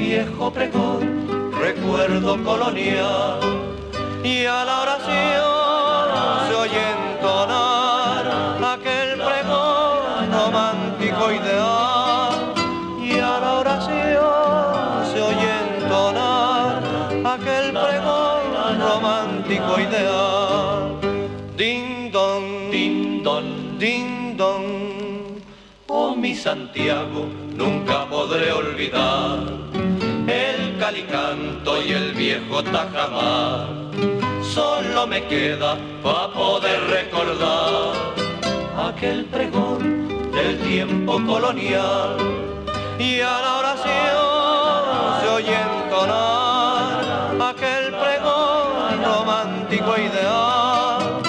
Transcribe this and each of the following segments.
Viejo pregón, recuerdo colonial, y a la oración se oye entonar aquel pregón romántico ideal. Y a la oración se oye entonar aquel pregón romántico ideal. Ding dong, ding dong, ding dong. Oh mi Santiago, nunca podré olvidar el calicanto y el viejo tajamar. Solo me queda para poder recordar aquel pregón del tiempo colonial y a la oración se oye entonar aquel pregón romántico ideal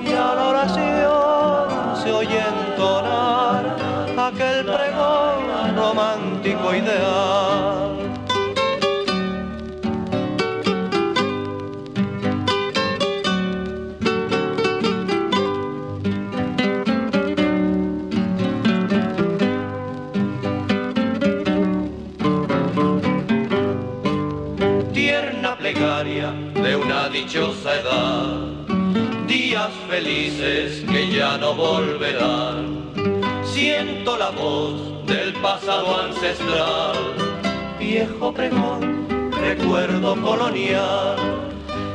y a la oración se oye entonar aquel pregón romántico ideal. Edad, días felices que ya no volverán. Siento la voz del pasado ancestral, viejo pregón, recuerdo colonial,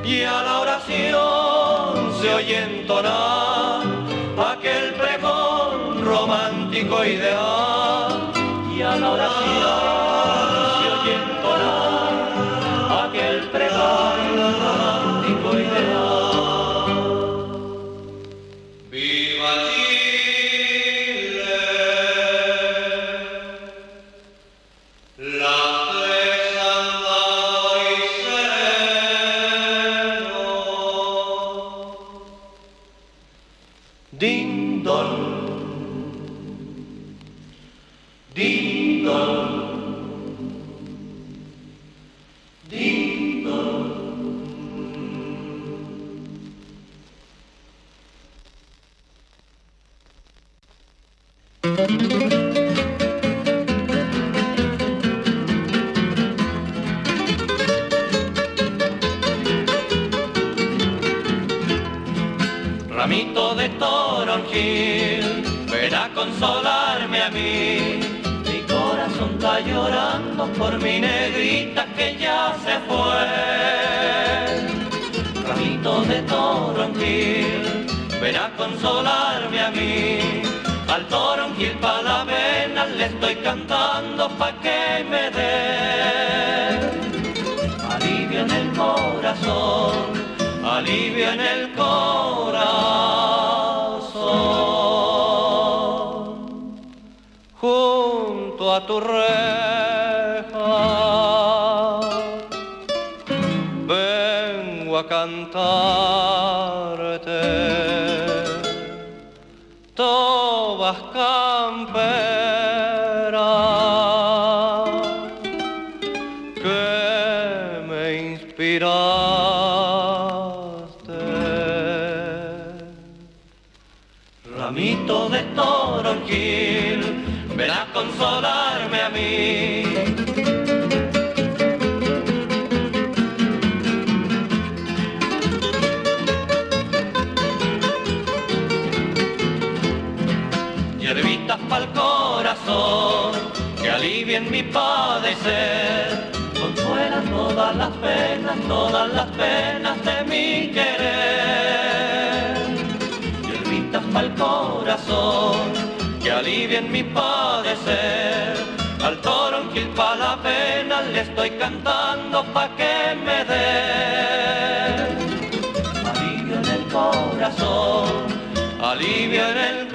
y a la oración se oye entonar aquel pregón romántico ideal, y a la oración se oye entonar aquel pregón de toronjil, ven a consolarme a mí. Al toronjil pa' la vena le estoy cantando pa' que me dé alivio en el corazón, alivio en el corazón. Junto a tu reja cantarte tobas camperas que me inspiraste. Ramito de toronjil, ven a mi padecer. Consuela todas las penas, todas las penas de mi querer. Hierbitas para el corazón, que alivien mi padecer. Al toronquil pa' la pena le estoy cantando pa' que me dé. Alivio en el corazón, alivio en el corazón.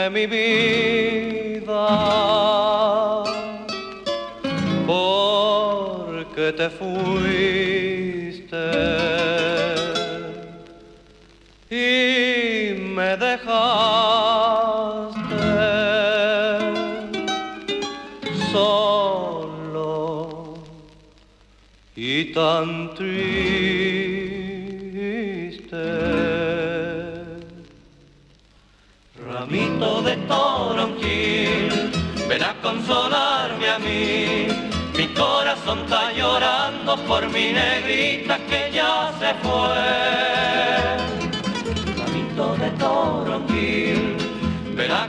Dime mi vida, ¿por qué te fuiste? Consolarme a mí. Mi corazón está llorando por mi negrita que ya se fue. Ramito de toronquil, ven a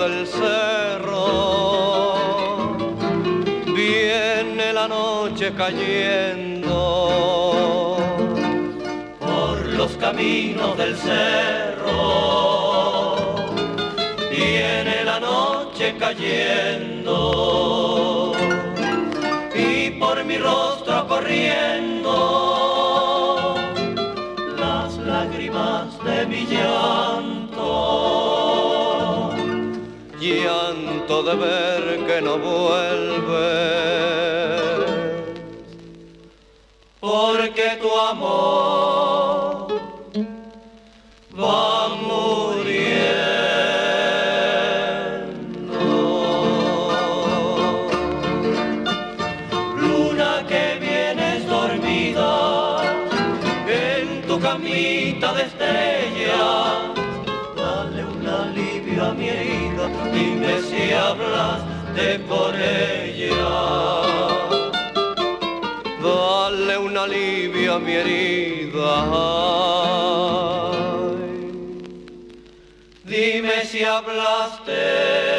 del cerro. Viene la noche cayendo por los caminos del cerro. Viene la noche cayendo y por mi rostro corriendo las lágrimas de mi llanto, llanto de ver que no vuelves, porque tu amor si hablaste con ella. Dale un alivio a mi herida. Dime si hablaste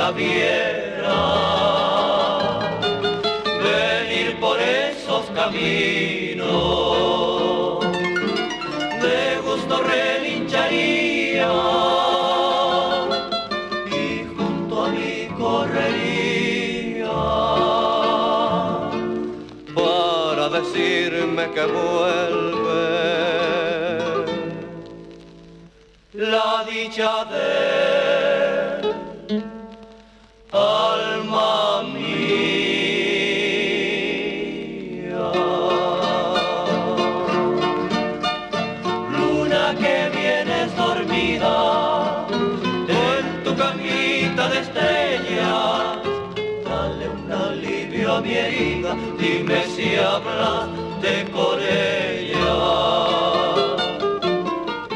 la viera. Venir por esos caminos, de gusto relincharía. Y junto a mí correría para decirme que vuelve la dicha de alma mía. Luna que vienes dormida en tu camita de estrellas, dale un alivio a mi herida, dime si hablaste con ella.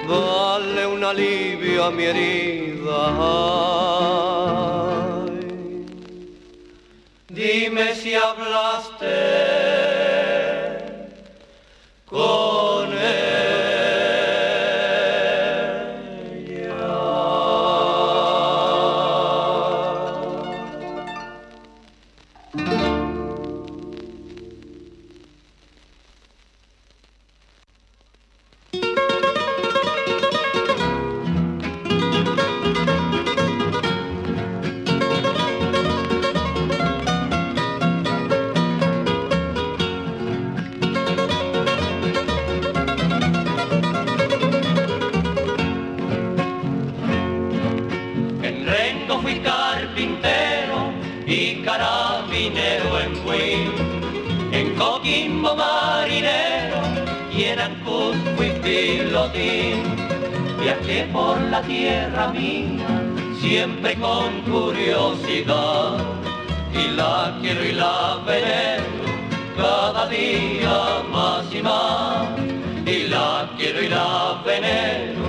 Dale un alivio a mi herida. Dime si hablaste en Ancud fui pilotín. Viajé por la tierra mía, siempre con curiosidad, y la quiero y la venero cada día más y más, y la quiero y la venero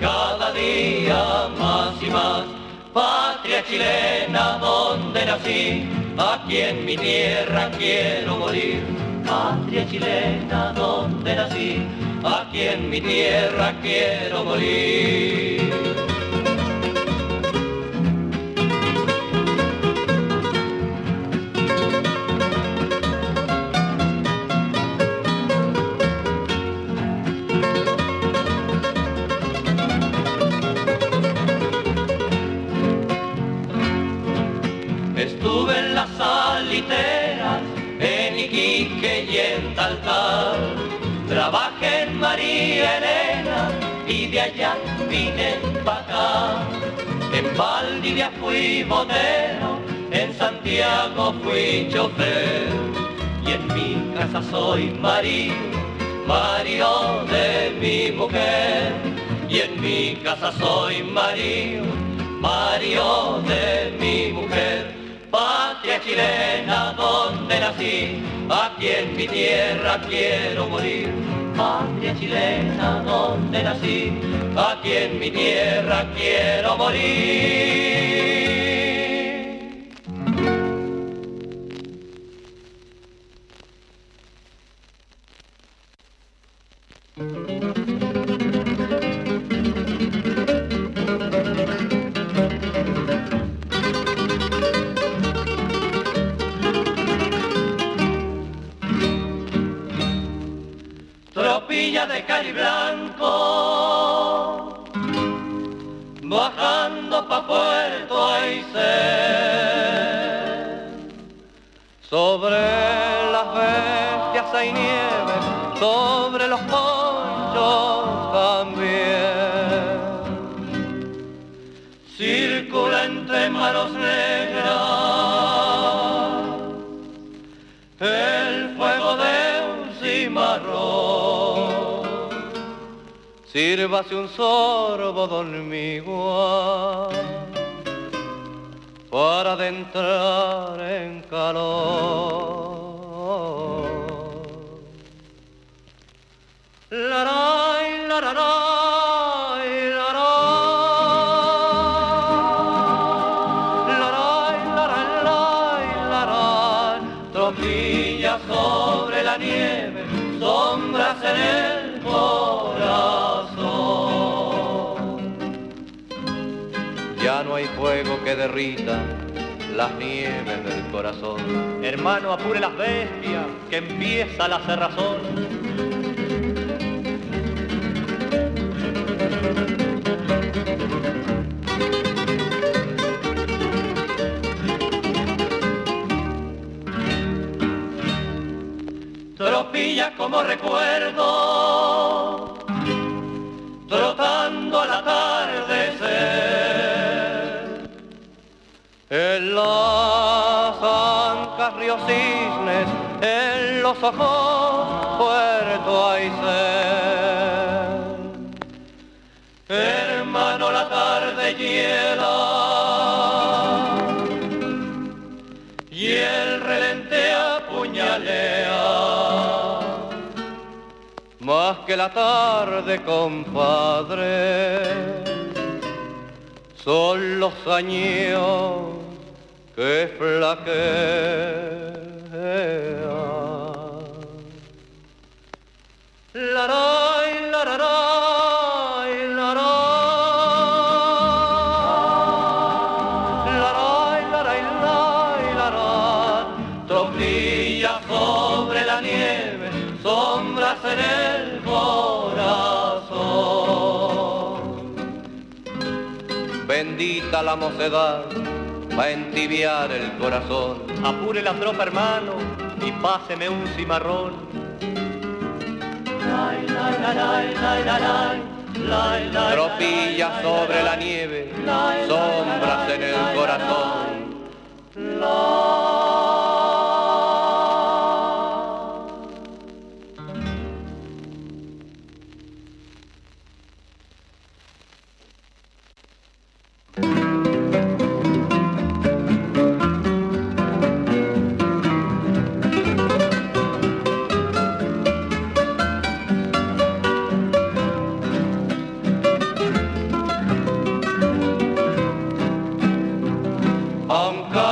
cada día más y más. Patria chilena donde nací, aquí en mi tierra quiero morir. Patria chilena donde nací, aquí en mi tierra quiero morir. Trabajé en María Elena y de allá vine para acá. En Valdivia fui botero, en Santiago fui chofer y en mi casa soy marido, marido de mi mujer. Y en mi casa soy marido, marido de mi mujer. Chilena donde nací, aquí en mi tierra quiero morir. Patria chilena donde nací, aquí en mi tierra quiero morir. De Cari Blanco, bajando pa' Puerto Aysén. Sobre las bestias hay nieve, sobre los ponchos también. Circula entre manos Sírvase un sorbo, don para adentrar en calor. La, la, que derrita las nieves del corazón. Hermano, apure las bestias, que empieza la cerrazón. Tropilla como recuerdo, trotando al atardecer en las ancas río cisnes, en los ojos puerto Aysén. Hermano, la tarde hiela y el relente apuñalea. Más que la tarde, compadre son los años que flaquean. La, la, la, la, la mocedad, va a entibiar el corazón. Apure la tropa, hermano, y páseme un cimarrón. Tropilla sobre la nieve, sombras en el corazón. I'm coming.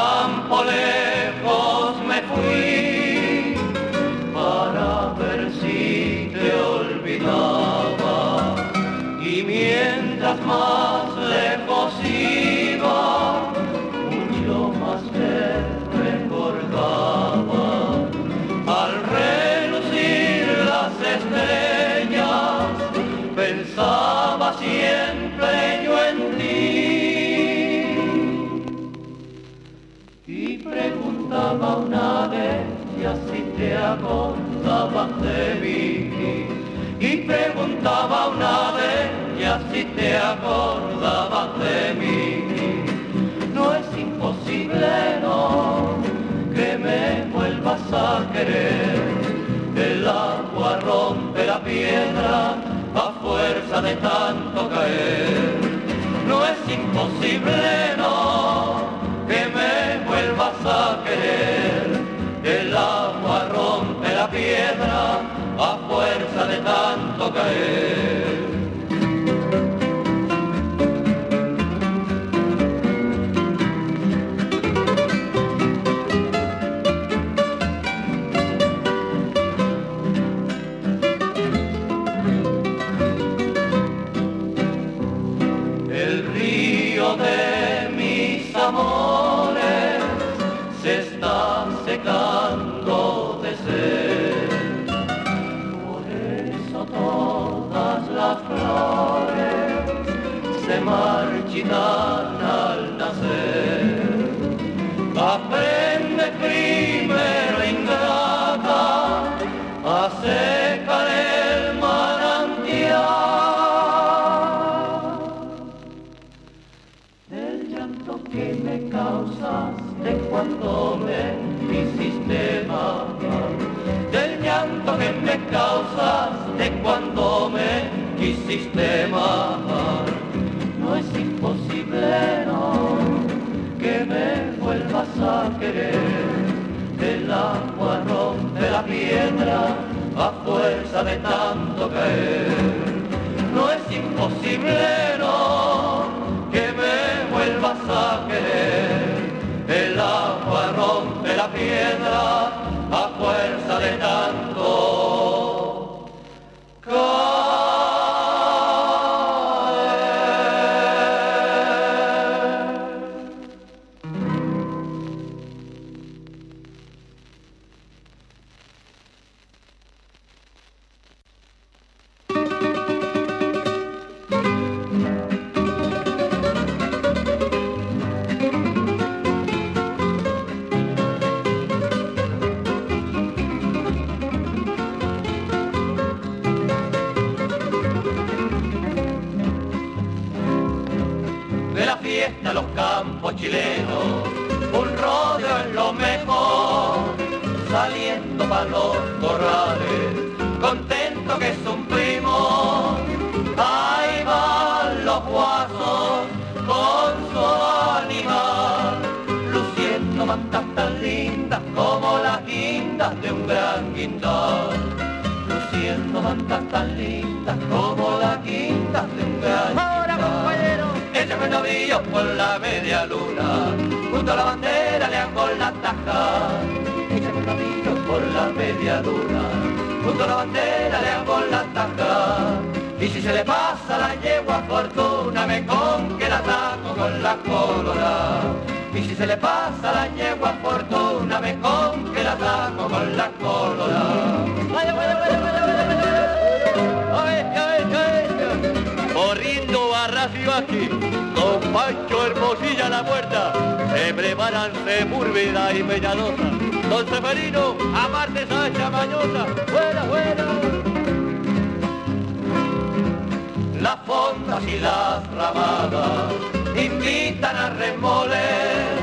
De mí. Y preguntaba una vez ella si te acordabas de mí. No es imposible, no, que me vuelvas a querer. El agua rompe la piedra a fuerza de tanto caer. No es imposible, no, que me vuelvas a querer. A fuerza de tanto caer. De tanto caer. No es imposible, no, que me vuelvas a querer. El agua rompe la piedra a fuerza de tanto la blanco con la colorada. Corriendo barracio aquí, con Pancho Hermosilla la puerta, se preparan Murvida y Peñalosa. Don Seferino, aparte Sancha Mañosa, fuera, fuera. Las fondas y las ramadas invitan a remoler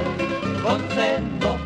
con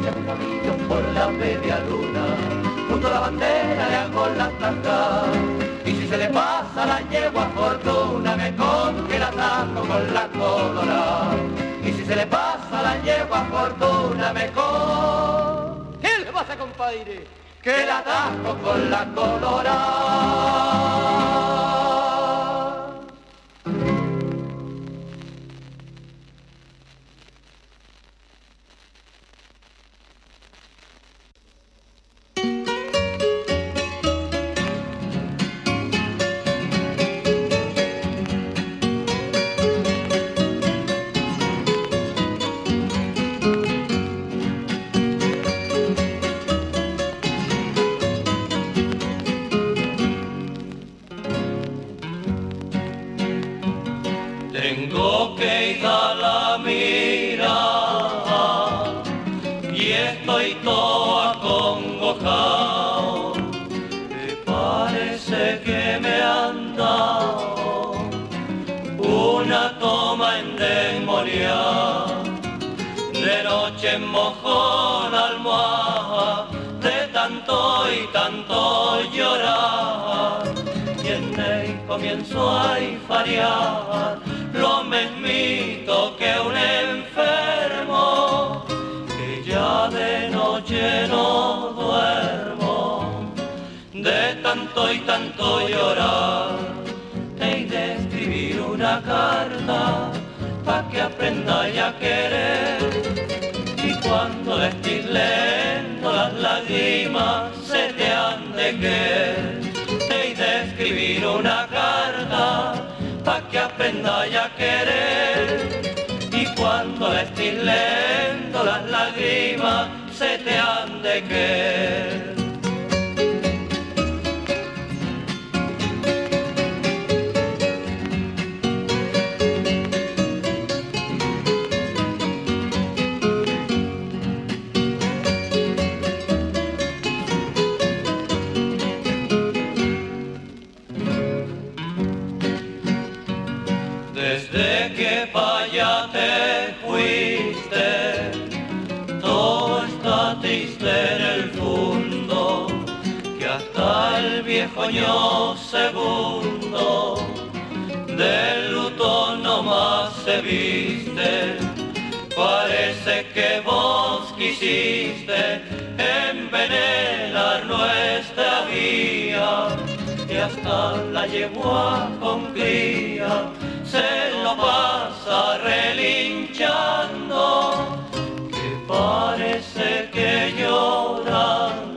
Échame un novillo por la media luna, junto a la bandera le hago la taja. Y si se le pasa la yegua fortuna, me con la atajo con la colorada. Y si se le pasa la yegua fortuna, me con... ¿Qué le pasa, compadre? que la atajo con la colorada. Cuando estés leyendo las lágrimas se te han de que Te de escribir una carta pa' que aprenda a querer. Y cuando estés leyendo las lágrimas se te han de que viejo segundo, del luto no más se viste, parece que vos quisiste envenenar nuestra vía, y hasta la yegua con cría se lo pasa relinchando, que parece que llorando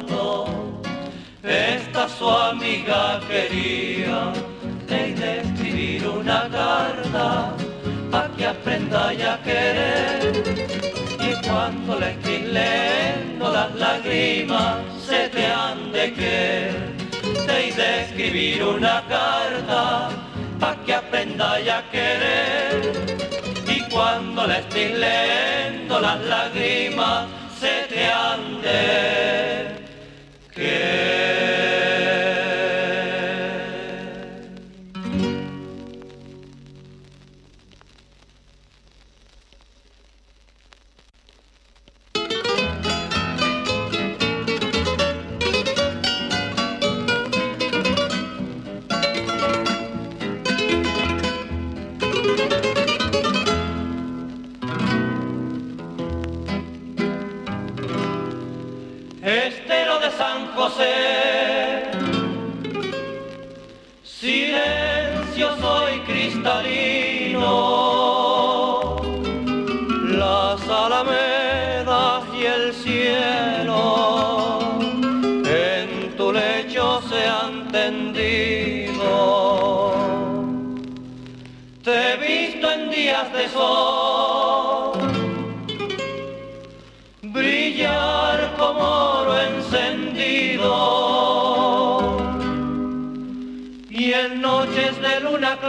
su amiga quería de escribir una carta para que aprenda a querer. Y cuando le estoy leyendo las lágrimas se te han de que de escribir una carta para que aprenda a querer. Y cuando le estoy leyendo las lágrimas se te han de Silencio soy cristalino, las alamedas y el cielo en tu lecho se han tendido. Te he visto en días de sol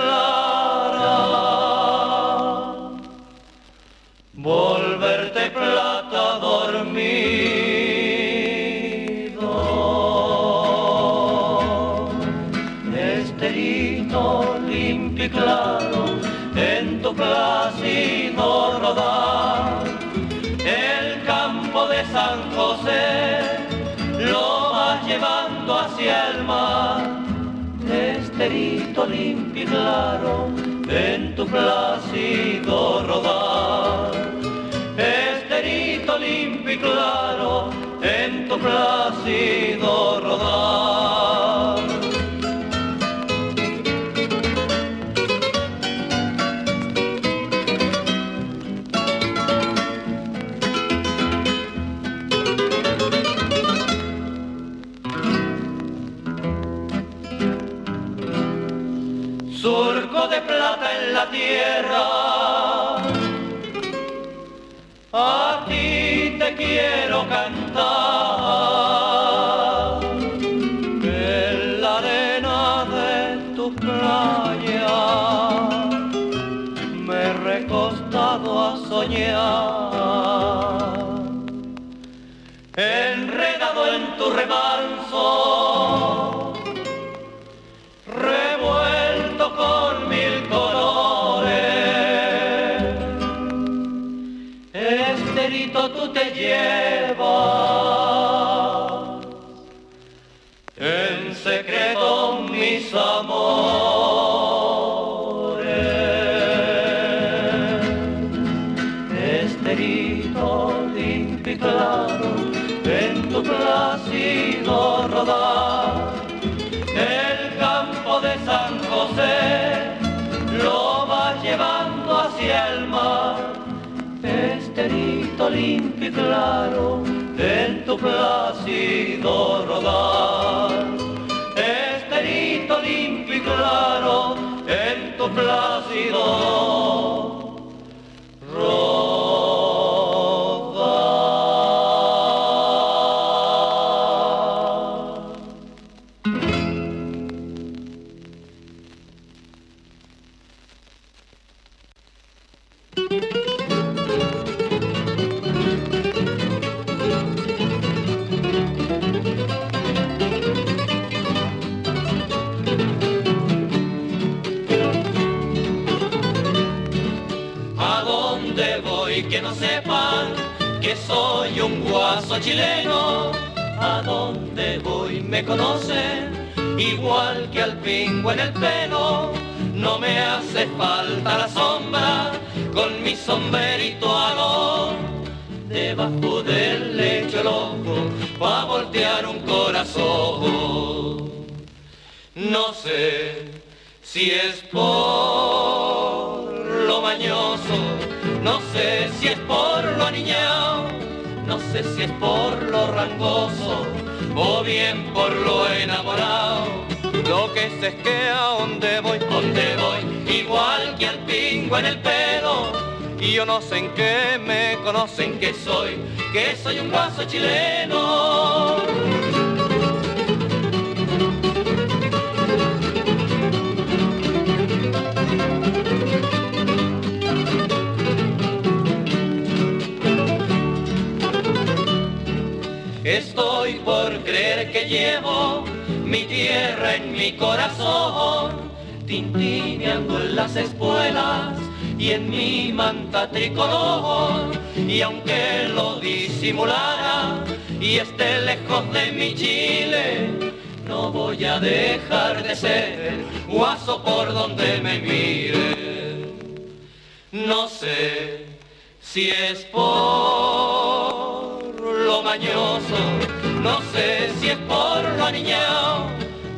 clara. Volverte plata dormido. Esterito limpio y claro en tu plácido rodar. De San José, lo vas llevando hacia el mar, esterito limpio claro, en tu plácido rodar. Esterito limpio y claro, en tu plácido rodar. Tierra. A ti te quiero cantar en la arena de tu playa. Me he recostado a soñar, enredado en tu remanso yeah. Limpio y claro en tu plácido rodar. Esterito limpio y claro en tu plácido chileno? ¿A dónde voy me conocen igual que al pingüe en el pelo? No me hace falta la sombra con mi sombrerito alón debajo del lecho el ojo pa' voltear un corazón. No sé si es por lo mañoso, no sé si es por si es por lo rangoso o bien por lo enamorado. Lo que sé es que a donde voy, donde voy, igual que al pingo en el pelo. Y yo no sé en qué me conocen que soy, que soy un guaso chileno. Estoy por creer que llevo mi tierra en mi corazón, tintineando en las espuelas y en mi manta tricolor. Y aunque lo disimulara y esté lejos de mi Chile, no voy a dejar de ser guaso por donde me mire. No sé si es por lo mañoso, no sé si es por lo aniñado,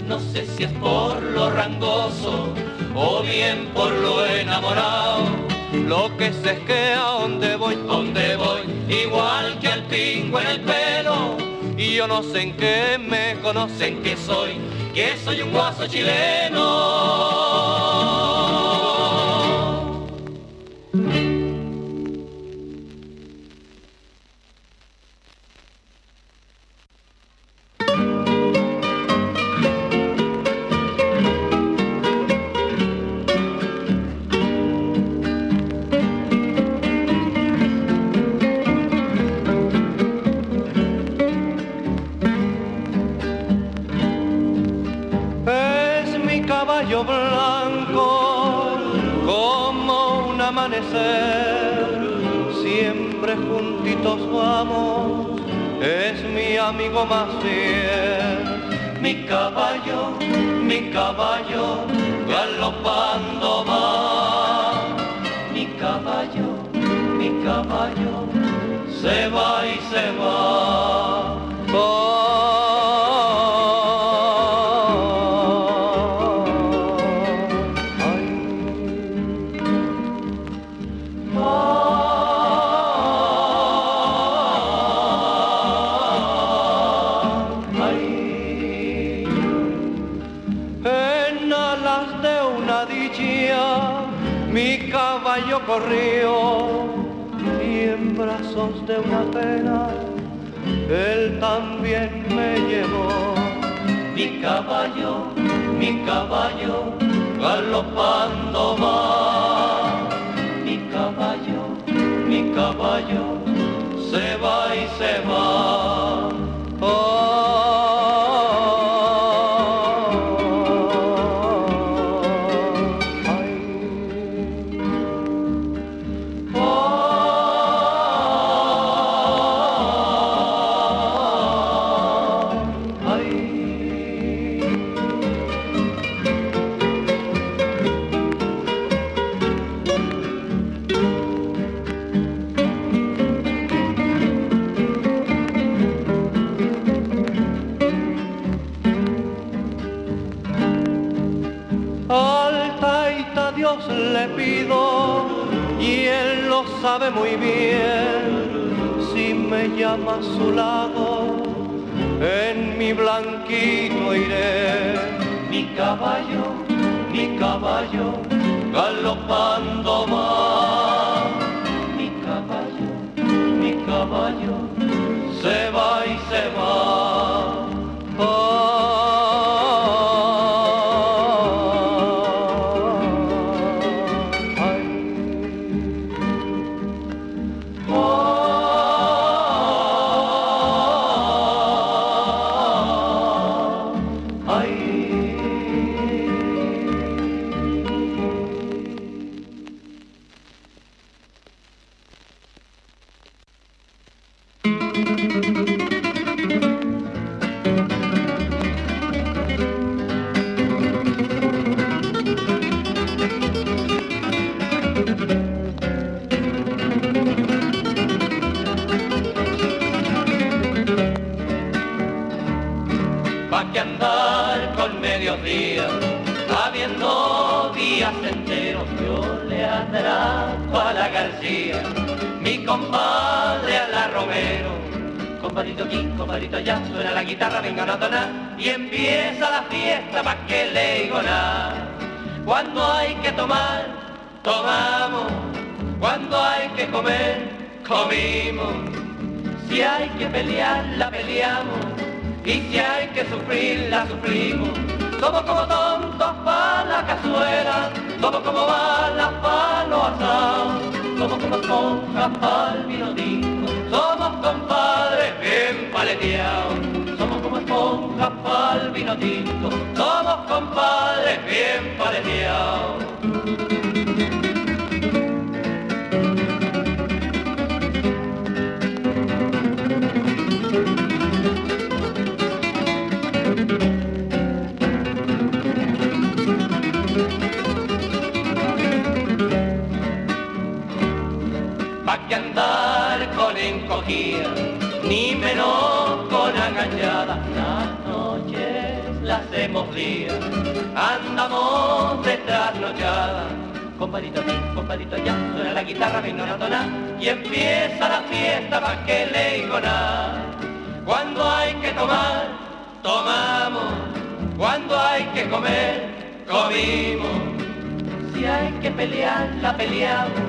no sé si es por lo rangoso o bien por lo enamorado. Lo que sé es que a donde voy, donde voy, igual que al pingo en el pelo, y yo no sé en qué me conocen que soy, que soy un guaso chileno. Caballo blanco como un amanecer, siempre juntitos vamos, es mi amigo más fiel. Mi caballo, mi caballo, galopando va. Mi caballo, mi caballo, se va y se va. En mi caballo, galopando va. Mi caballo, mi caballo, se va y se va. Su lado, y empieza la fiesta pa' que le digo. Cuando hay que tomar, tomamos. Cuando hay que comer, comimos. Si hay que pelear, la peleamos. Y si hay que sufrir, la sufrimos. Somos como tontos pa' la cazuela, somos como balas pa' los asados, somos como esponjas pa' el vino tinto, somos compadres bien paleteados esponjas pa'l vino tinto, somos compadres bien paleteados. Pa' que andar con encogida, hacemos días, andamos de trasnochada. Compadito aquí, compadito allá, suena la guitarra, venga una tona y empieza la fiesta pa' que le. Cuando hay que tomar, tomamos, cuando hay que comer, comimos. Si hay que pelear, la peleamos,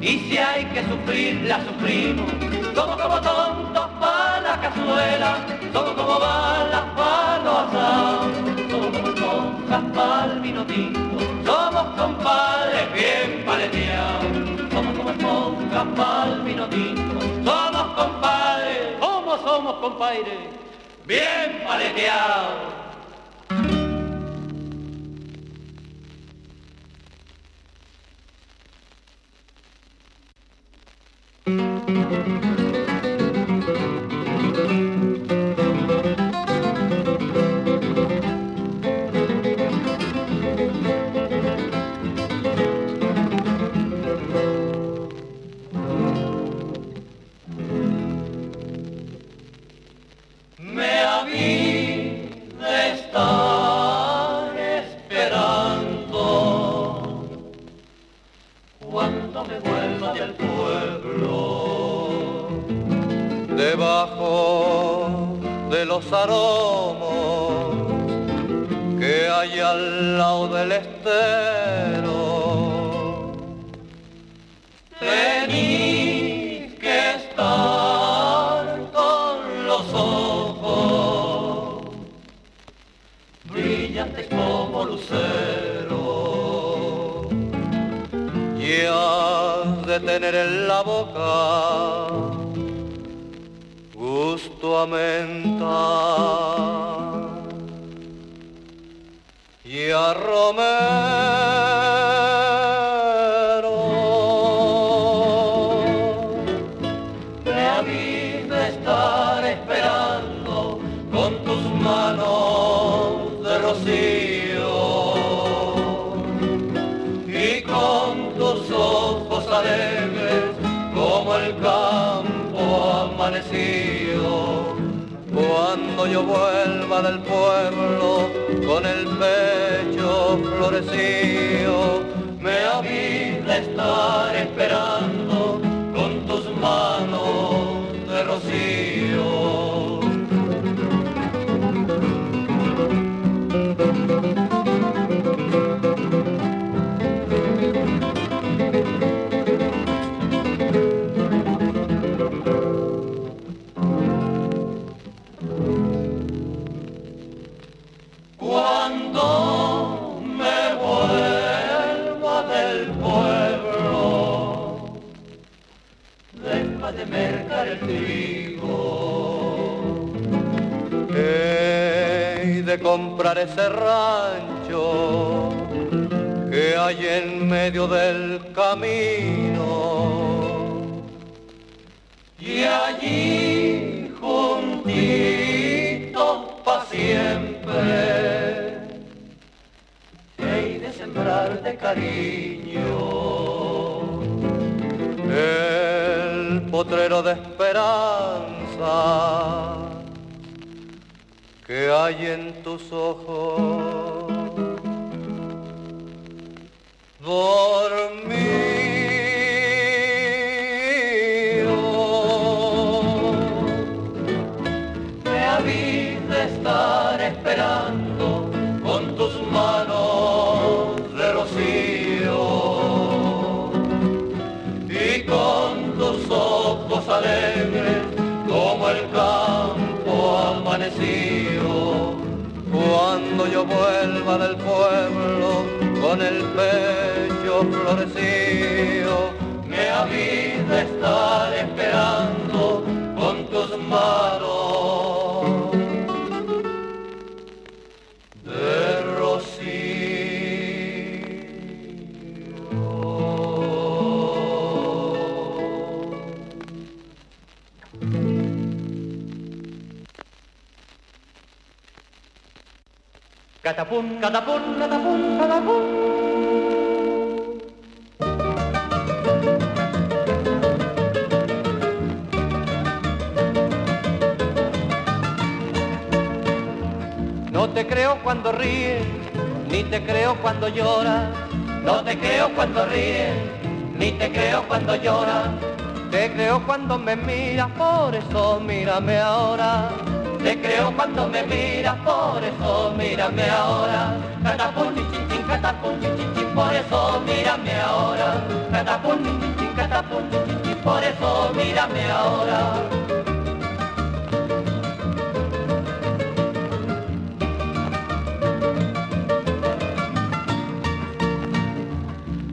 y si hay que sufrir, la sufrimos. Somos como tontos para la cazuela, somos como balas bien paleteado, somos como esponja pa'l vino tinto, somos compadres, como somos compadres, bien paleteados. Romero. Que a mí me están esperando con tus manos de rocío y con tus ojos alegres como el campo amanecido. Cuando yo vuelva del pueblo, pecho florecido, me habita estar esperando con tus manos de rocío. El de comprar ese rancho que hay en medio del camino. Y allí juntitos pa' siempre, he de sembrar de cariño. Potrero de esperanza que hay en tus ojos. Dormido. No te creo cuando ríes, ni te creo cuando lloras. No te creo cuando ríes, ni te creo cuando lloras. Te creo cuando me miras, por eso mírame ahora. Te creo cuando me miras, por eso mírame ahora. Catapum, chin, chin, chin, catapum, chin, chin, chin, por eso mírame ahora. Catapum, chin, chin, chin, catapum, chin, chin, chin, por eso mírame ahora.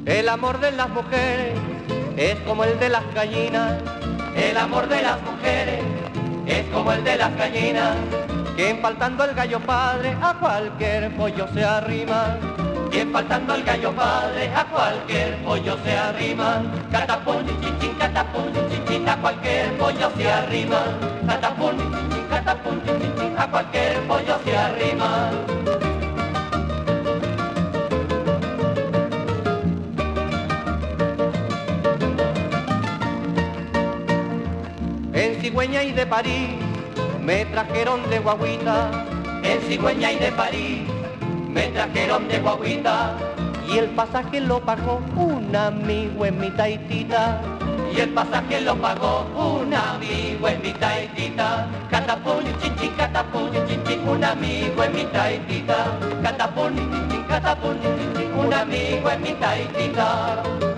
El amor de las mujeres es como el de las gallinas, El amor de las mujeres es como el de las gallinas. que faltando el gallo padre a cualquier pollo se arrima. En faltando el gallo padre a cualquier pollo se arrima. Catapum, chin, catapum, chin, a cualquier pollo se arrima. Catapum, chin, catapum, chin, a cualquier pollo se arrima. Cigüeña y de París me trajeron de guaguita En cigüeña y de París me trajeron de guaguita. y el pasaje lo pagó un amigo en mi taitita. Y el pasaje lo pagó un amigo en mi taitita. Catapum, chin, chin, catapum, chin, chin, un amigo en mi taitita. Catapum, chin, chin, catapum, chin, chin, un amigo en mi taitita.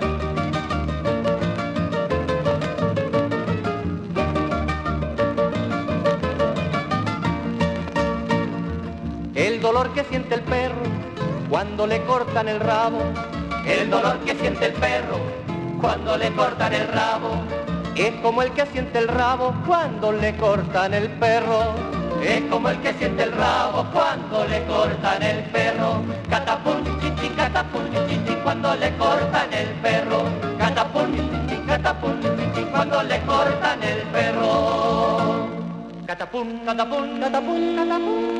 Dolor que siente el perro cuando le cortan el rabo El dolor que siente el perro cuando le cortan el rabo. es como el que siente el rabo cuando le cortan el perro. Es como el que siente el rabo cuando le cortan el perro. Catapum, chin, catapum, chin, cuando le cortan el perro. Catapum, chin, catapum, chin, cuando le cortan el perro. Catapum, catapum, catapum, catapum.